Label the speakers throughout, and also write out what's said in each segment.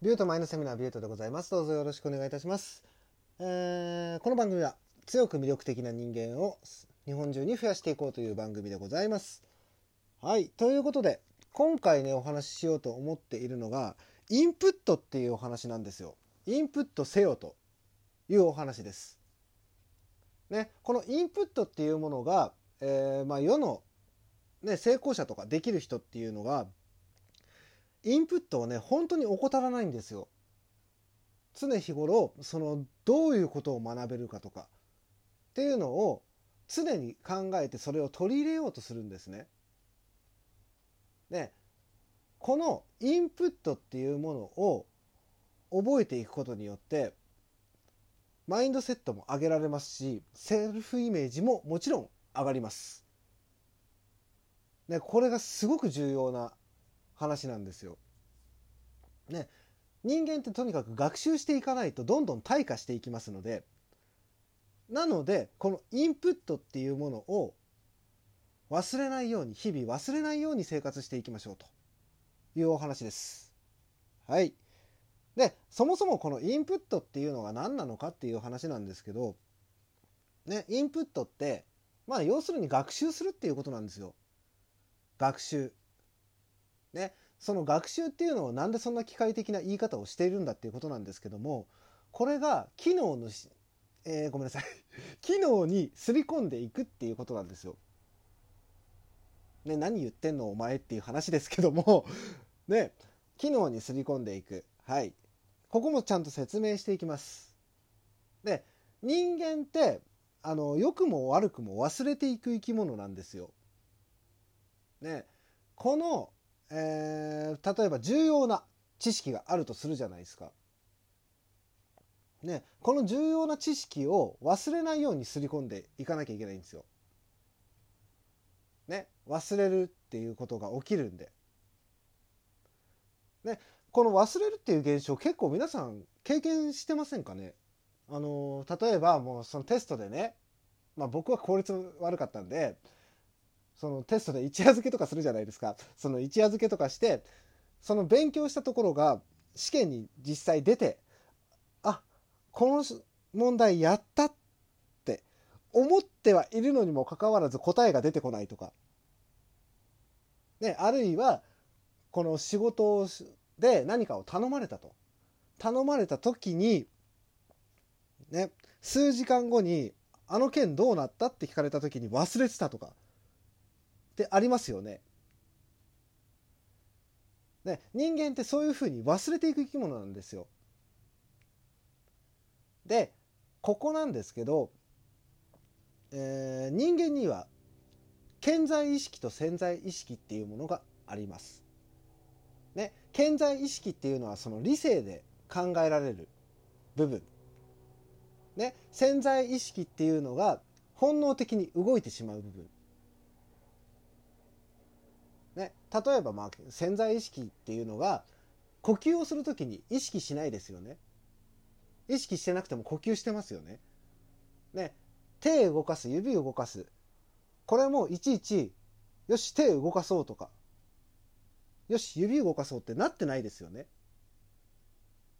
Speaker 1: ビュートマインドセミナービュートでございます。どうぞよろしくお願いいたします。えー、この番組は強く魅力的な人間を日本中に増やしていこうという番組でございます。はい。ということで、今回ね、お話ししようと思っているのが、インプットっていうお話なんですよ。インプットせよというお話です。ね、このインプットっていうものが、えー、まあ世の、ね、成功者とかできる人っていうのがインプットをね本当に怠らないんですよ。常日頃そのどういうことを学べるかとかっていうのを常に考えてそれを取り入れようとするんですね。でこのインプットっていうものを覚えていくことによってマインドセットも上げられますしセルフイメージももちろん上がります。でこれがすごく重要な話なんですよ。ね、人間ってとにかく学習していかないとどんどん退化していきますのでなのでこのインプットっていうものを忘れないように日々忘れないように生活していきましょうというお話です。はい。でそもそもこのインプットっていうのが何なのかっていう話なんですけどねインプットってまあ要するに学習するっていうことなんですよ。学習。ね、その学習っていうのをなんでそんな機械的な言い方をしているんだっていうことなんですけどもこれが機能のえー、ごめんなさい 機能にすり込んでいくっていうことなんですよ。ね、何言ってんのお前っていう話ですけども ね、機能にすり込んでいく。はい。ここもちゃんと説明していきます。で、人間って、あの、良くも悪くも忘れていく生き物なんですよ。ね、このえー、例えば重要な知識があるとするじゃないですか。ね、この重要な知識を忘れないようにすり込んでいかなきゃいけないんですよ。ね、忘れるっていうことが起きるんで。ね、この忘れるっていう現象結構皆さん経験してませんかね？あの例えばもうそのテストでね、まあ、僕は効率悪かったんでそのテストで一夜漬けとかするじゃないですか。その一夜漬けとかして、その勉強したところが試験に実際出て、あ、この問題やったって思ってはいるのにもかかわらず答えが出てこないとか。ね、あるいは、この仕事で何かを頼まれたと。頼まれた時に、ね、数時間後に、あの件どうなったって聞かれた時に忘れてたとか。ってありますよね。ね人間ってそういうふうに忘れていく生き物なんですよ。でここなんですけど、えー、人間には健在意識と潜在意識っていうものがあります。ね、健在意識っていうのはその理性で考えられる部分。ね、潜在意識っていうのが本能的に動いてしまう部分。ね、例えばまあ潜在意識っていうのが呼吸をする時に意識しないですよね。意識してなくても呼吸してますよね。ね、手動かす、指を動かす。これもいちいち、よし、手動かそうとか、よし、指動かそうってなってないですよね。っ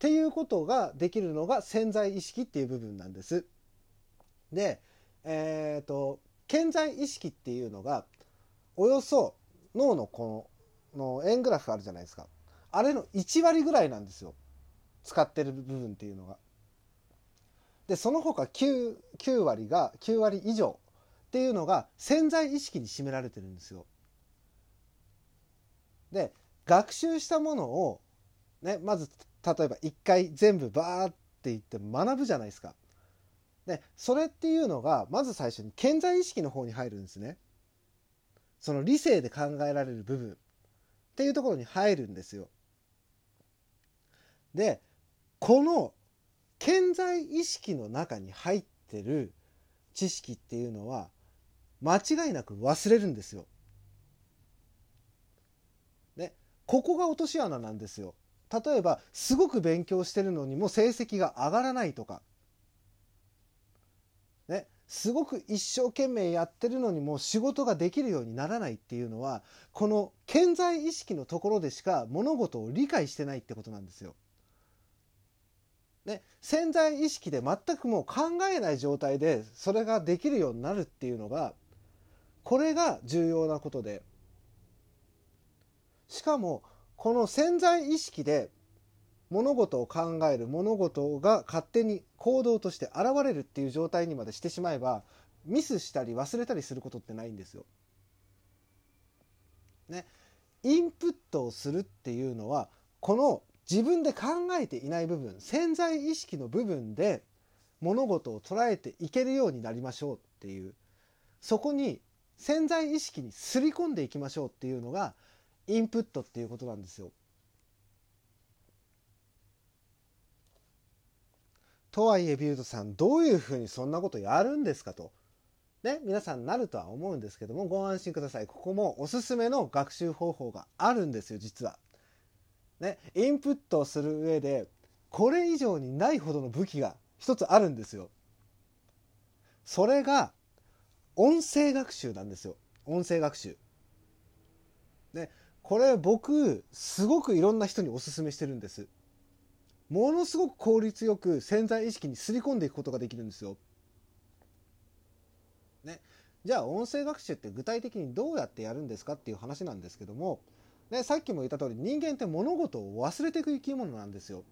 Speaker 1: ていうことができるのが潜在意識っていう部分なんです。で、えっ、ー、と、潜在意識っていうのが、およそ脳のこの円グラフあるじゃないですかあれの1割ぐらいなんですよ使ってる部分っていうのが。でその他 9, 9割が9割以上っていうのが潜在意識に占められてるんですよ。で学習したものを、ね、まず例えば一回全部バーって言って学ぶじゃないですか。でそれっていうのがまず最初に潜在意識の方に入るんですね。その理性で考えられる部分っていうところに入るんですよ。でこの健在意識の中に入ってる知識っていうのは間違いなく忘れるんですよ。ね、ここが落とし穴なんですよ。例えばすごく勉強してるのにも成績が上がらないとかすごく一生懸命やってるのにも仕事ができるようにならないっていうのはこの健在意識のところでしか物事を理解してないってことなんですよ。ね、潜在意識で全くもう考えない状態でそれができるようになるっていうのがこれが重要なことでしかもこの潜在意識で物事を考える物事が勝手に行動として現れるっていう状態にまでしてしまえばミスしたり忘れたりすることってないんですよ。ね、インプットをするっていうのはこの自分で考えていない部分潜在意識の部分で物事を捉えていけるようになりましょうっていうそこに潜在意識にすり込んでいきましょうっていうのがインプットっていうことなんですよ。とはいえビュートさんどういうふうにそんなことやるんですかと。ね、皆さんなるとは思うんですけどもご安心くださいここもおすすめの学習方法があるんですよ実は。ね、インプットをする上でこれ以上にないほどの武器が一つあるんですよ。それが音声学習なんですよ音声学習。でこれ僕すごくいろんな人におすすめしてるんです。ものすごく効率よく潜在意識にすり込んでいくことができるんですよ。ね、じゃあ音声学習って具体的にどうやってやるんですかっていう話なんですけども、ね、さっきも言った通り人間って物事を忘れていく生き物なんですよ。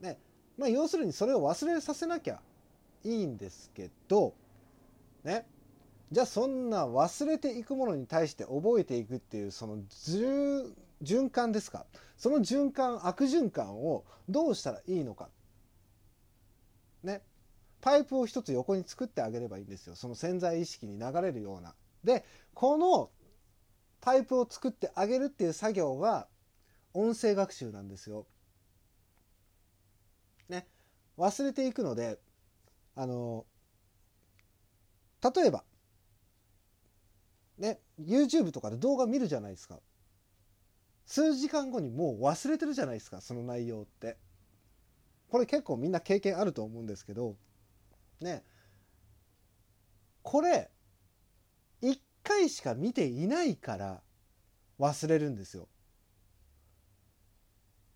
Speaker 1: ね。まあ、要するにそれを忘れさせなきゃいいんですけど、ね、じゃあそんな忘れていくものに対して覚えていくっていうその循環ですか？その循環悪循環をどうしたらいいのかねパイプを一つ横に作ってあげればいいんですよその潜在意識に流れるような。でこのパイプを作ってあげるっていう作業が音声学習なんですよ。ね忘れていくのであの例えばね YouTube とかで動画見るじゃないですか。数時間後にもう忘れてるじゃないですかその内容って。これ結構みんな経験あると思うんですけどね。これ1回しか見ていないから忘れるんですよ。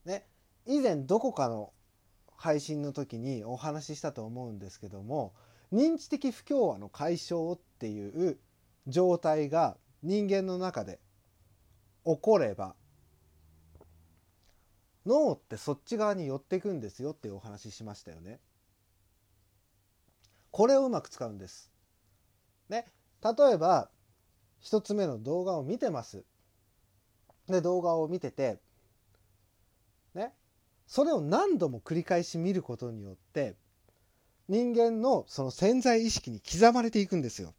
Speaker 1: ね。以前どこかの配信の時にお話ししたと思うんですけども認知的不協和の解消っていう状態が人間の中で起これば脳ってそっち側に寄っていくんですよっていうお話ししましたよね。これをうまく使うんです。ね、例えば一つ目の動画を見てます。で動画を見ててねそれを何度も繰り返し見ることによって人間のその潜在意識に刻まれていくんですよ。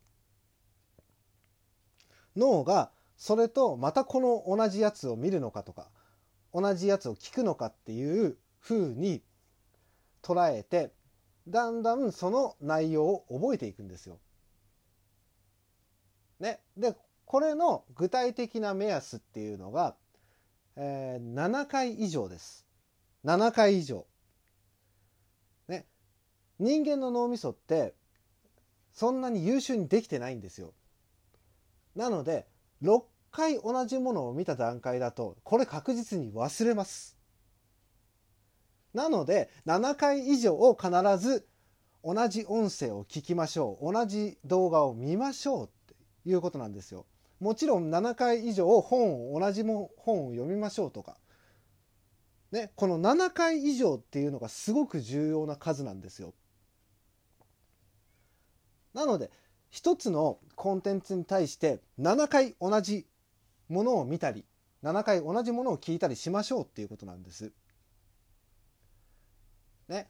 Speaker 1: 脳がそれとまたこの同じやつを見るのかとか同じやつを聞くのかっていうふうに捉えてだんだんその内容を覚えていくんですよ。ね、でこれの具体的な目安っていうのが、えー、7回以上です。7回以上。ね、人間の脳みそってそんなに優秀にできてないんですよ。なので6回同じものを見た段階だとこれ確実に忘れます。なので7回以上を必ず同じ音声を聞きましょう同じ動画を見ましょうっていうことなんですよ。もちろん7回以上本を同じも本を読みましょうとか、ね、この7回以上っていうのがすごく重要な数なんですよ。なので一つのコンテンツに対して7回同じものを見たり7回同じものを聞いたりしましょうっていうことなんです。ね。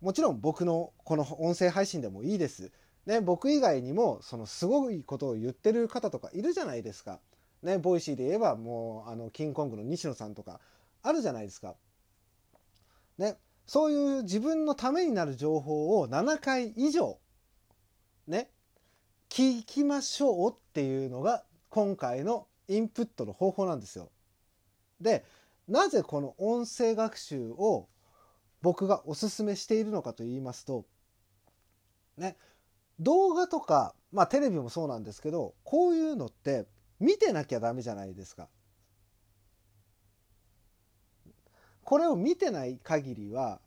Speaker 1: もちろん僕のこの音声配信でもいいです。ね、僕以外にもそのすごいことを言ってる方とかいるじゃないですか。ね、 Voicy で言えばもうあのキングコングの西野さんとかあるじゃないですか。ね、そういう自分のためになる情報を7回以上ね聞きましょうっていうのが今回のインプットの方法なんですよ。でなぜこの音声学習を僕がおすすめしているのかと言いますとね動画とかまあテレビもそうなんですけどこういうのって見てなきゃダメじゃないですか。これを見てない限りは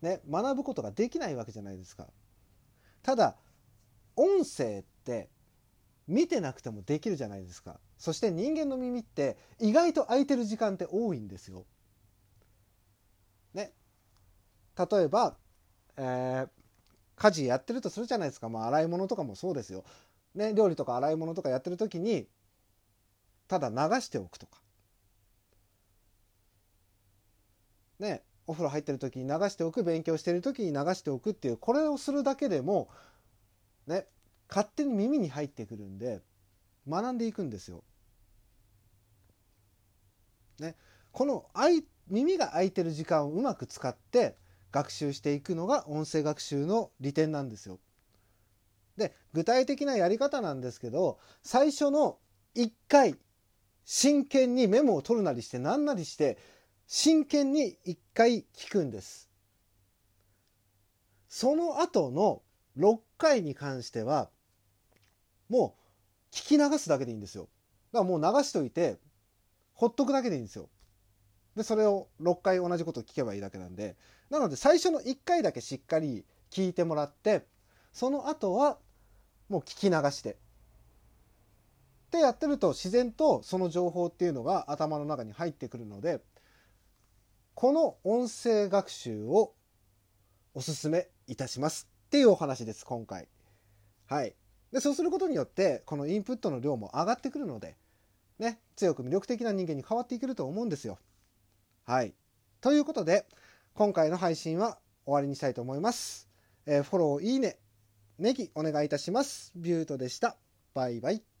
Speaker 1: ね学ぶことができないわけじゃないですかただ音声って見てなくてもできるじゃないですかそして人間の耳って意外と空いてる時間って多いんですよ。ね。例えば、えー、家事やってるとするじゃないですか。まあ洗い物とかもそうですよ。ね、料理とか洗い物とかやってる時にただ流しておくとか。ね、お風呂入ってる時に流しておく勉強してる時に流しておくっていうこれをするだけでもね勝手に耳に入ってくるんで学んでいくんですよ。ね、この耳が開いてる時間をうまく使って学習していくのが音声学習の利点なんですよ。で具体的なやり方なんですけど最初の1回真剣にメモを取るなりして何なりして真剣に1回聞くんです。その後の6回に関してはもう聞き流すだけでいいんですよ。だからもう流しといてほっとくだけでいいんですよ。でそれを6回同じこと聞けばいいだけなんでなので最初の1回だけしっかり聞いてもらってその後はもう聞き流してってやってると自然とその情報っていうのが頭の中に入ってくるのでこの音声学習をおすすめいたしますっていうお話です今回。はい。でそうすることによってこのインプットの量も上がってくるので、ね、強く魅力的な人間に変わっていけると思うんですよ。はい。ということで今回の配信は終わりにしたいと思います。えー、フォロー、いいね、ネギお願いいたします。ビュートでした。バイバイ。